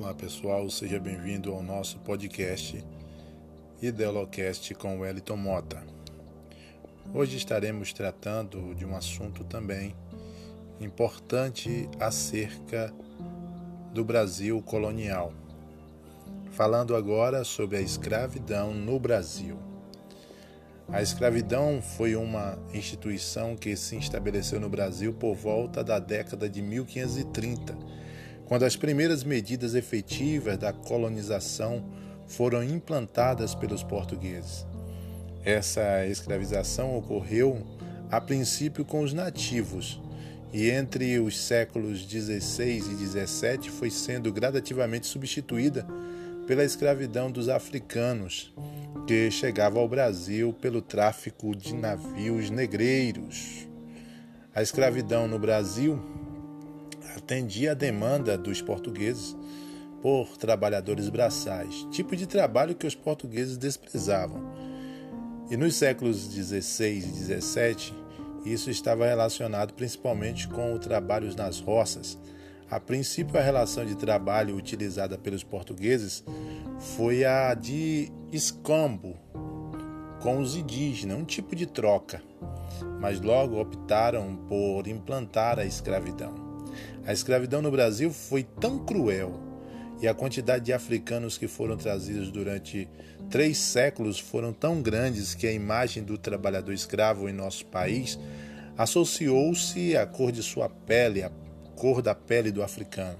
Olá pessoal, seja bem-vindo ao nosso podcast Ideolocast com Wellington Mota. Hoje estaremos tratando de um assunto também importante acerca do Brasil colonial. Falando agora sobre a escravidão no Brasil. A escravidão foi uma instituição que se estabeleceu no Brasil por volta da década de 1530, quando as primeiras medidas efetivas da colonização foram implantadas pelos portugueses. Essa escravização ocorreu a princípio com os nativos e entre os séculos 16 e 17 foi sendo gradativamente substituída pela escravidão dos africanos que chegava ao Brasil pelo tráfico de navios negreiros. A escravidão no Brasil atendia a demanda dos portugueses por trabalhadores braçais, tipo de trabalho que os portugueses desprezavam. E nos séculos 16 e 17, isso estava relacionado principalmente com o trabalho nas roças. A princípio, a relação de trabalho utilizada pelos portugueses foi a de escambo com os indígenas, um tipo de troca, mas logo optaram por implantar a escravidão. A escravidão no Brasil foi tão cruel e a quantidade de africanos que foram trazidos durante três séculos foram tão grandes que a imagem do trabalhador escravo em nosso país associou-se à cor de sua pele, à cor da pele do africano.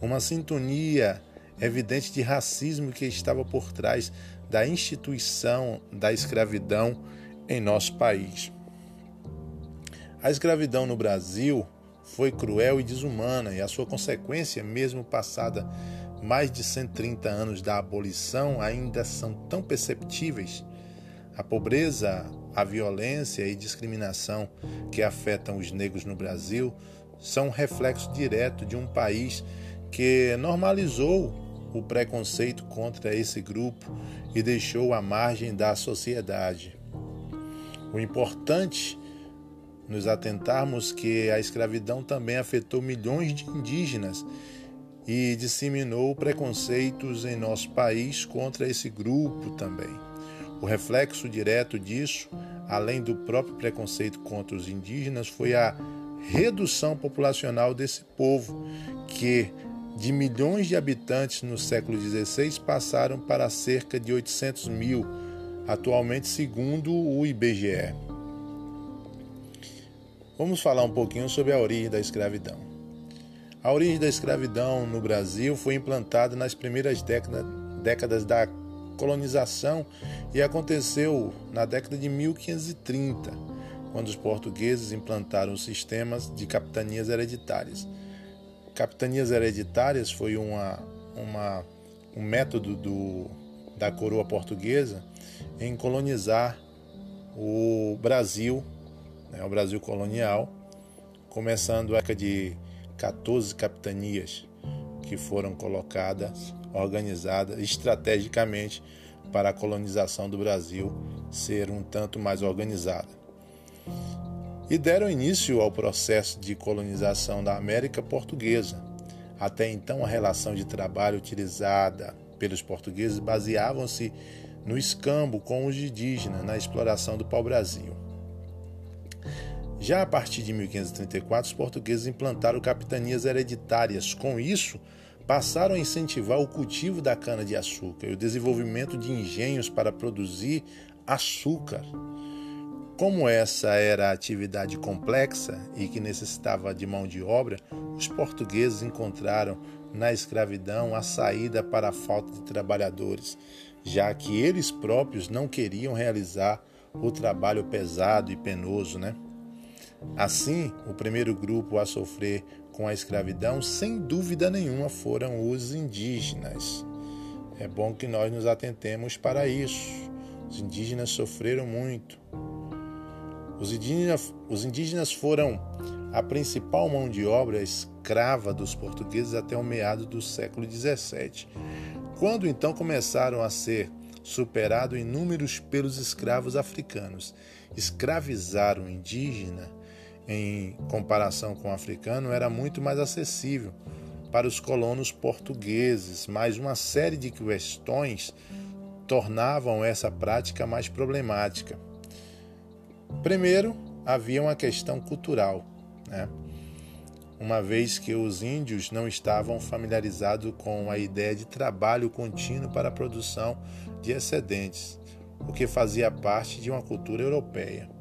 Uma sintonia evidente de racismo que estava por trás da instituição da escravidão em nosso país. A escravidão no Brasil foi cruel e desumana, e a sua consequência, mesmo passada mais de 130 anos da abolição, ainda são tão perceptíveis. A pobreza, a violência e discriminação que afetam os negros no Brasil são um reflexo direto de um país que normalizou o preconceito contra esse grupo e deixou à margem da sociedade. O importante nos atentarmos que a escravidão também afetou milhões de indígenas e disseminou preconceitos em nosso país contra esse grupo também. O reflexo direto disso, além do próprio preconceito contra os indígenas, foi a redução populacional desse povo, que de milhões de habitantes no século XVI passaram para cerca de 800 mil, atualmente, segundo o IBGE. Vamos falar um pouquinho sobre a origem da escravidão. A origem da escravidão no Brasil foi implantada nas primeiras décadas da colonização e aconteceu na década de 1530, quando os portugueses implantaram sistemas de capitanias hereditárias capitanias hereditárias foi uma, uma, um método do, da coroa portuguesa em colonizar o Brasil, né, o Brasil colonial, começando a de 14 capitanias que foram colocadas, organizadas estrategicamente para a colonização do Brasil ser um tanto mais organizada e deram início ao processo de colonização da América Portuguesa. Até então, a relação de trabalho utilizada pelos portugueses baseavam-se no escambo com os indígenas na exploração do pau-brasil. Já a partir de 1534, os portugueses implantaram capitanias hereditárias. Com isso, passaram a incentivar o cultivo da cana-de-açúcar e o desenvolvimento de engenhos para produzir açúcar. Como essa era atividade complexa e que necessitava de mão de obra, os portugueses encontraram na escravidão a saída para a falta de trabalhadores, já que eles próprios não queriam realizar o trabalho pesado e penoso, né? Assim, o primeiro grupo a sofrer com a escravidão, sem dúvida nenhuma, foram os indígenas. É bom que nós nos atentemos para isso. Os indígenas sofreram muito. Os indígenas, os indígenas foram a principal mão de obra escrava dos portugueses até o meado do século XVII, quando então começaram a ser superados em números pelos escravos africanos. Escravizar o indígena, em comparação com o africano, era muito mais acessível, para os colonos portugueses, mas uma série de questões tornavam essa prática mais problemática. Primeiro, havia uma questão cultural, né? uma vez que os índios não estavam familiarizados com a ideia de trabalho contínuo para a produção de excedentes, o que fazia parte de uma cultura europeia.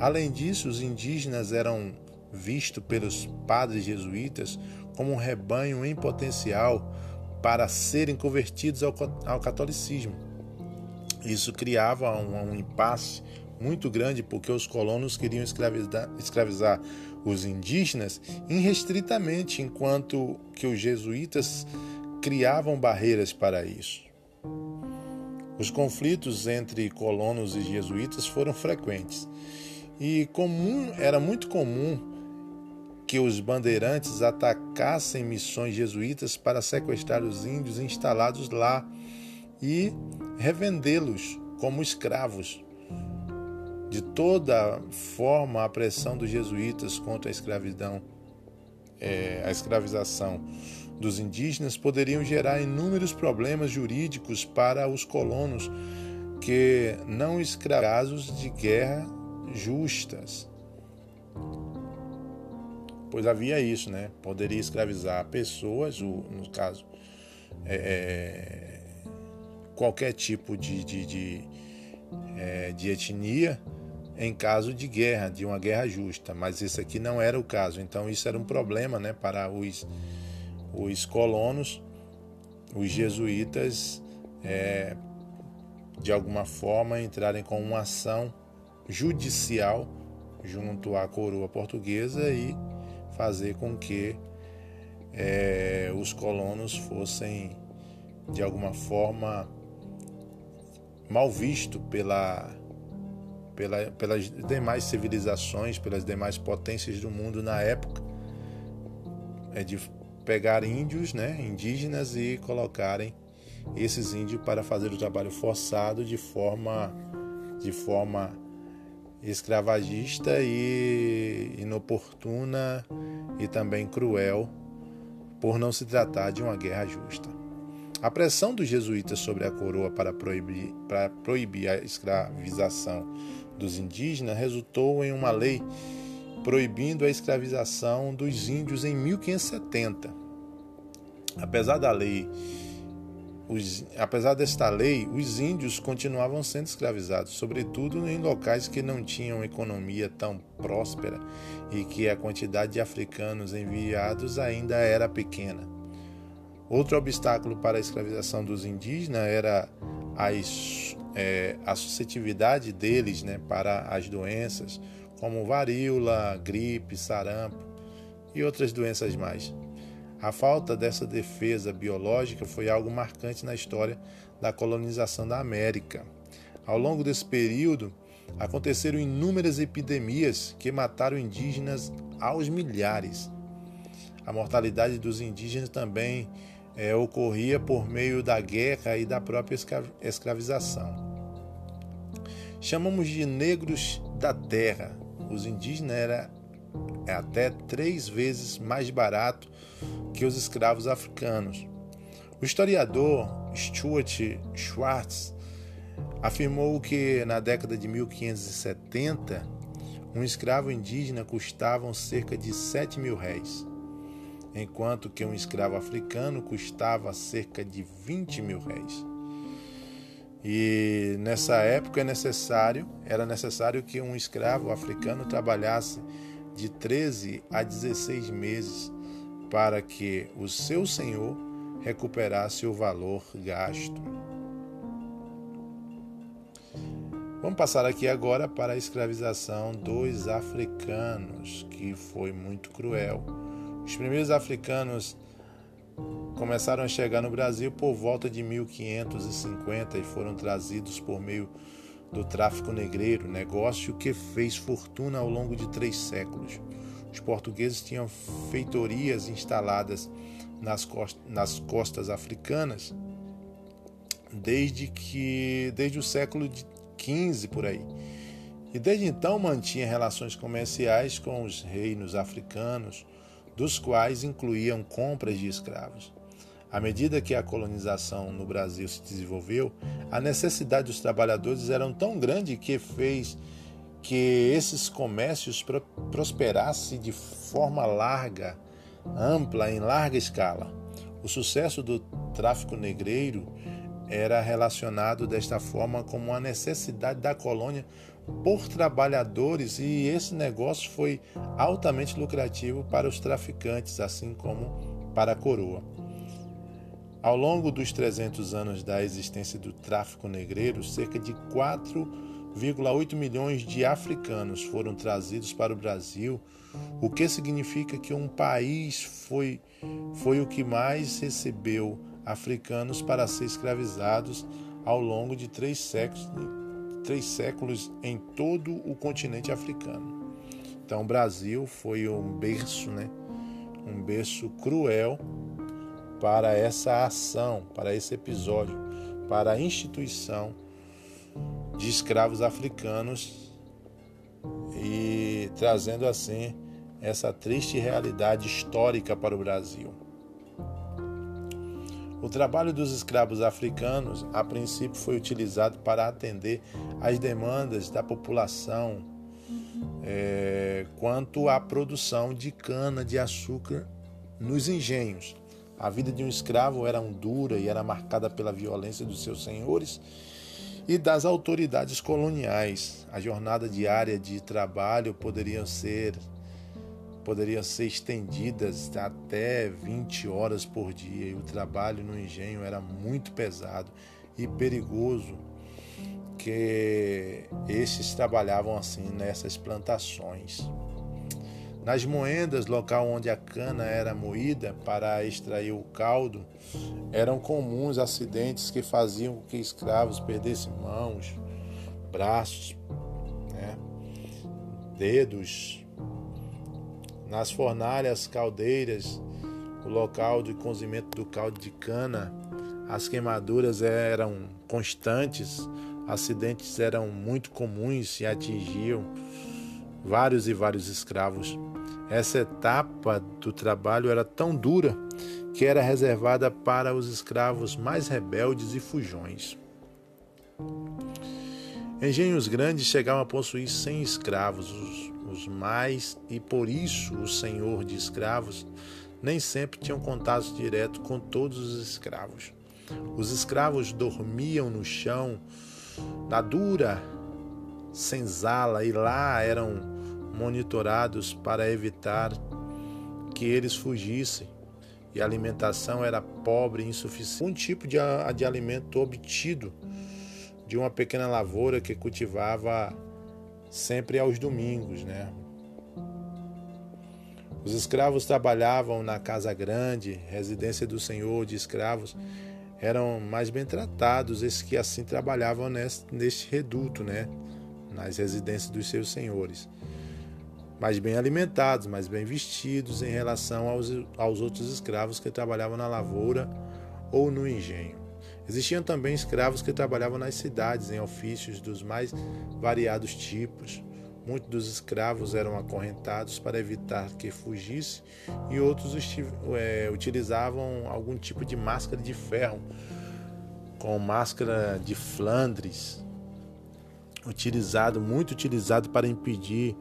Além disso, os indígenas eram vistos pelos padres jesuítas como um rebanho em potencial para serem convertidos ao, catolicismo. Isso criava um, um impasse muito grande porque os colonos queriam escravizar, escravizar os indígenas irrestritamente, enquanto que os jesuítas criavam barreiras para isso. Os conflitos entre colonos e jesuítas foram frequentes e comum, era muito comum que os bandeirantes atacassem missões jesuítas para sequestrar os índios instalados lá e revendê-los como escravos. De toda forma, a pressão dos jesuítas contra a escravidão, é, a escravização dos indígenas poderiam gerar inúmeros problemas jurídicos para os colonos que não escravos de guerra justas. Pois havia isso, né? Poderia escravizar pessoas, no caso, é, é, qualquer tipo de, de, de, é, de etnia, em caso de guerra, de uma guerra justa, mas esse aqui não era o caso. Então isso era um problema, né, para os, os colonos, os jesuítas, é, de alguma forma entrarem com uma ação judicial junto à coroa portuguesa e fazer com que é, os colonos fossem de alguma forma mal vistos pela pela, pelas demais civilizações, pelas demais potências do mundo na época, é de pegar índios, né, indígenas e colocarem esses índios para fazer o trabalho forçado de forma de forma escravagista e inoportuna e também cruel, por não se tratar de uma guerra justa. A pressão dos jesuítas sobre a coroa para proibir, para proibir a escravização dos indígenas resultou em uma lei proibindo a escravização dos índios em 1570. Apesar da lei, os, apesar desta lei, os índios continuavam sendo escravizados, sobretudo em locais que não tinham economia tão próspera e que a quantidade de africanos enviados ainda era pequena. Outro obstáculo para a escravização dos indígenas era as é, a suscetibilidade deles né, para as doenças, como varíola, gripe, sarampo e outras doenças mais. A falta dessa defesa biológica foi algo marcante na história da colonização da América. Ao longo desse período, aconteceram inúmeras epidemias que mataram indígenas aos milhares. A mortalidade dos indígenas também é, ocorria por meio da guerra e da própria escravização. Chamamos de negros da terra. Os indígenas era é até três vezes mais barato que os escravos africanos. O historiador Stuart Schwartz afirmou que na década de 1570 um escravo indígena custava cerca de 7 mil réis enquanto que um escravo africano custava cerca de 20 mil réis. E nessa época é necessário, era necessário que um escravo africano trabalhasse de 13 a 16 meses para que o seu senhor recuperasse o valor gasto. Vamos passar aqui agora para a escravização dos africanos, que foi muito cruel os primeiros africanos começaram a chegar no Brasil por volta de 1550 e foram trazidos por meio do tráfico negreiro, negócio que fez fortuna ao longo de três séculos. Os portugueses tinham feitorias instaladas nas costas, nas costas africanas desde que desde o século XV por aí. E desde então mantinha relações comerciais com os reinos africanos dos quais incluíam compras de escravos. À medida que a colonização no Brasil se desenvolveu, a necessidade dos trabalhadores era tão grande que fez que esses comércios prosperassem de forma larga, ampla, em larga escala. O sucesso do tráfico negreiro era relacionado desta forma com uma necessidade da colônia por trabalhadores e esse negócio foi altamente lucrativo para os traficantes, assim como para a coroa. Ao longo dos 300 anos da existência do tráfico negreiro, cerca de 4,8 milhões de africanos foram trazidos para o Brasil, o que significa que um país foi, foi o que mais recebeu africanos para ser escravizados ao longo de três séculos, três séculos em todo o continente africano. Então, o Brasil foi um berço, né? um berço cruel para essa ação, para esse episódio, para a instituição de escravos africanos e trazendo assim essa triste realidade histórica para o Brasil. O trabalho dos escravos africanos, a princípio, foi utilizado para atender às demandas da população é, quanto à produção de cana-de-açúcar nos engenhos. A vida de um escravo era dura e era marcada pela violência dos seus senhores e das autoridades coloniais. A jornada diária de trabalho poderia ser poderiam ser estendidas até 20 horas por dia e o trabalho no engenho era muito pesado e perigoso que estes trabalhavam assim nessas plantações. Nas moendas, local onde a cana era moída para extrair o caldo, eram comuns acidentes que faziam com que escravos perdessem mãos, braços, né, dedos. Nas fornalhas caldeiras, o local de cozimento do caldo de cana, as queimaduras eram constantes, acidentes eram muito comuns e atingiam vários e vários escravos. Essa etapa do trabalho era tão dura que era reservada para os escravos mais rebeldes e fujões. Engenhos grandes chegavam a possuir 100 escravos, os, os mais, e por isso o senhor de escravos nem sempre tinham contato direto com todos os escravos. Os escravos dormiam no chão, na dura senzala, e lá eram monitorados para evitar que eles fugissem. E a alimentação era pobre e insuficiente. Um tipo de, de alimento obtido de uma pequena lavoura que cultivava sempre aos domingos, né? Os escravos trabalhavam na casa grande, residência do senhor de escravos, eram mais bem tratados esses que assim trabalhavam neste, neste reduto, né? Nas residências dos seus senhores mais bem alimentados, mais bem vestidos em relação aos, aos outros escravos que trabalhavam na lavoura ou no engenho. Existiam também escravos que trabalhavam nas cidades em ofícios dos mais variados tipos. Muitos dos escravos eram acorrentados para evitar que fugisse e outros é, utilizavam algum tipo de máscara de ferro, com máscara de Flandres, utilizado muito utilizado para impedir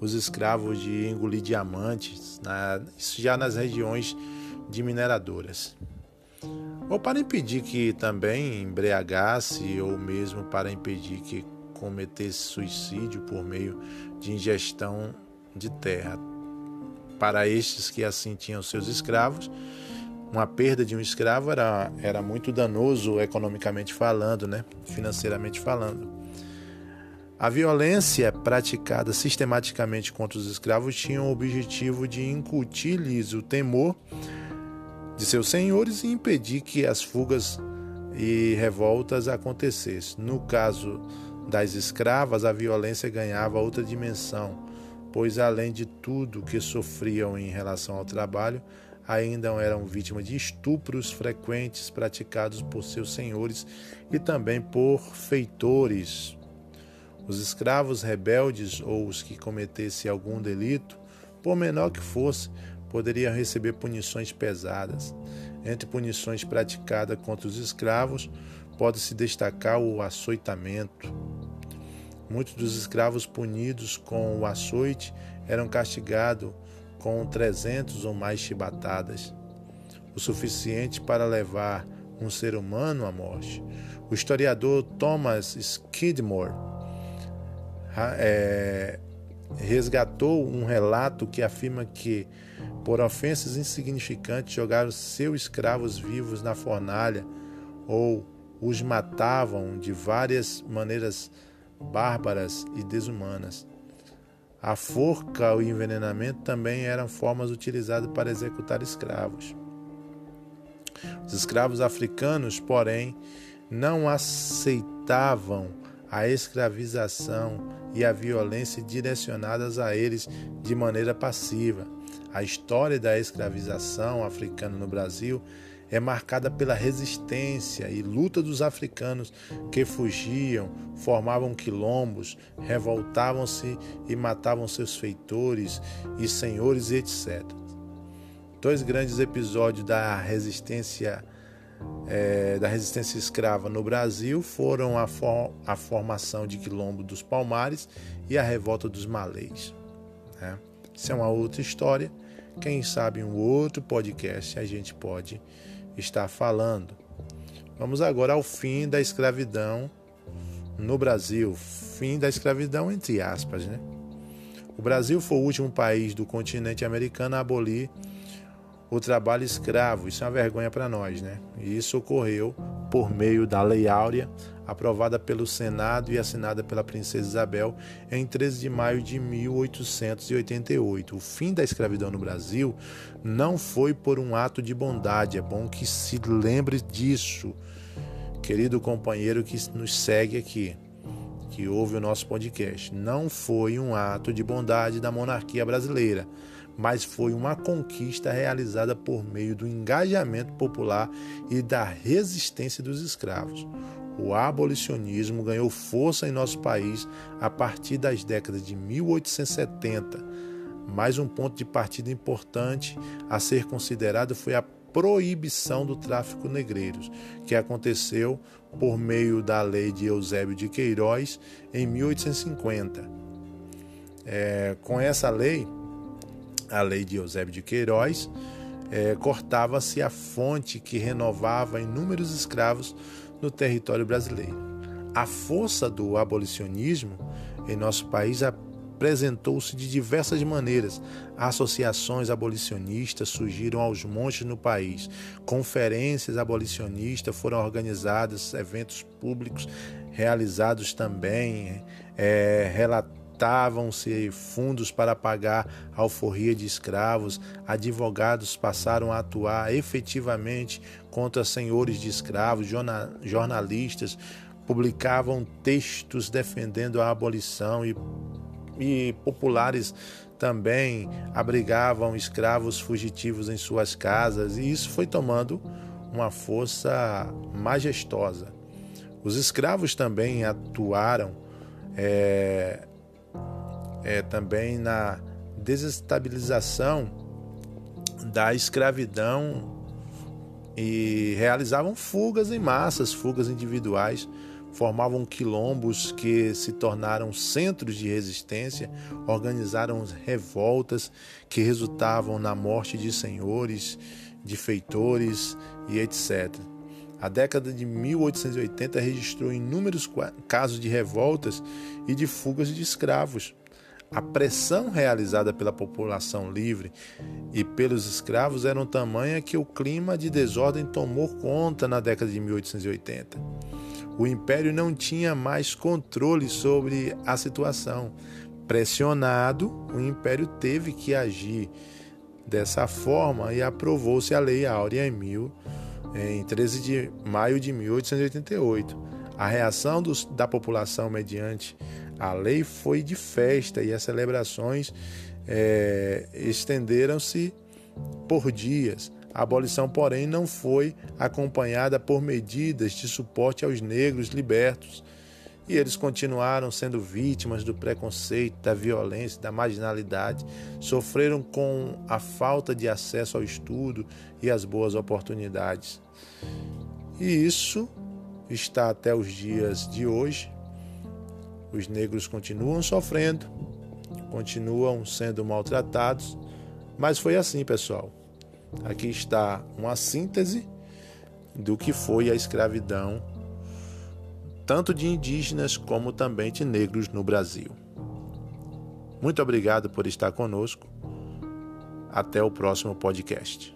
os escravos de engolir diamantes, na, isso já nas regiões de mineradoras. Ou para impedir que também embriagasse, ou mesmo para impedir que cometesse suicídio por meio de ingestão de terra. Para estes que assim tinham seus escravos, uma perda de um escravo era, era muito danoso economicamente falando, né? financeiramente falando. A violência praticada sistematicamente contra os escravos tinha o objetivo de incutir-lhes o temor de seus senhores e impedir que as fugas e revoltas acontecessem. No caso das escravas, a violência ganhava outra dimensão, pois além de tudo que sofriam em relação ao trabalho, ainda eram vítimas de estupros frequentes praticados por seus senhores e também por feitores os escravos rebeldes ou os que cometessem algum delito, por menor que fosse, poderiam receber punições pesadas. Entre punições praticadas contra os escravos, pode-se destacar o açoitamento. Muitos dos escravos punidos com o açoite eram castigados com 300 ou mais chibatadas, o suficiente para levar um ser humano à morte. O historiador Thomas Skidmore é, resgatou um relato que afirma que, por ofensas insignificantes, jogaram seus escravos vivos na fornalha ou os matavam de várias maneiras bárbaras e desumanas. A forca e o envenenamento também eram formas utilizadas para executar escravos. Os escravos africanos, porém, não aceitavam a escravização e a violência direcionadas a eles de maneira passiva. A história da escravização africana no Brasil é marcada pela resistência e luta dos africanos que fugiam, formavam quilombos, revoltavam-se e matavam seus feitores e senhores, etc. Dois grandes episódios da resistência é, da resistência escrava no Brasil foram a, for, a, formação de Quilombo dos Palmares e a revolta dos Malês. Né? Isso é uma outra história. Quem sabe em um outro podcast a gente pode estar falando. Vamos agora ao fim da escravidão no Brasil. Fim da escravidão, entre aspas. Né? O Brasil foi o último país do continente americano a abolir o trabalho escravo. Isso é uma vergonha para nós, né? E isso ocorreu por meio da Lei Áurea, aprovada pelo Senado e assinada pela Princesa Isabel em 13 de maio de 1888. O fim da escravidão no Brasil não foi por um ato de bondade, é bom que se lembre disso, querido companheiro que nos segue aqui, que ouve o nosso podcast. Não foi um ato de bondade da monarquia brasileira mas foi uma conquista realizada por meio do engajamento popular e da resistência dos escravos. O abolicionismo ganhou força em nosso país a partir das décadas de 1870. Mais um ponto de partida importante a ser considerado foi a proibição do tráfico negreiros, que aconteceu por meio da lei de Eusébio de Queiroz em 1850. É, com essa lei, a lei de Eusébio de Queiroz, é, cortava-se a fonte que renovava inúmeros escravos no território brasileiro. A força do abolicionismo em nosso país apresentou-se de diversas maneiras. Associações abolicionistas surgiram aos montes no país, conferências abolicionistas foram organizadas, eventos públicos realizados também, é, Estavam-se fundos para pagar a alforria de escravos, advogados passaram a atuar efetivamente contra senhores de escravos, jornalistas publicavam textos defendendo a abolição e, e populares também abrigavam escravos fugitivos em suas casas, e isso foi tomando uma força majestosa. Os escravos também atuaram é, é, também na desestabilização da escravidão e realizavam fugas em massas, fugas individuais, formavam quilombos que se tornaram centros de resistência, organizaram revoltas que resultavam na morte de senhores, de feitores e etc. A década de 1880 registrou inúmeros casos de revoltas e de fugas de escravos. A pressão realizada pela população livre e pelos escravos era um tamanha que o clima de desordem tomou conta na década de 1880. O império não tinha mais controle sobre a situação. Pressionado, o império teve que agir dessa forma e aprovou-se a Lei Áurea em, mil, em 13 de maio de 1888. A reação dos, da população mediante a lei foi de festa e as celebrações é, estenderam-se por dias. A abolição, porém, não foi acompanhada por medidas de suporte aos negros libertos e eles continuaram sendo vítimas do preconceito, da violência, da marginalidade, sofreram com a falta de acesso ao estudo e às boas oportunidades. E isso está até os dias de hoje. Os negros continuam sofrendo, continuam sendo maltratados, mas foi assim, pessoal. Aqui está uma síntese do que foi a escravidão tanto de indígenas como também de negros no Brasil. Muito obrigado por estar conosco. Até o próximo podcast.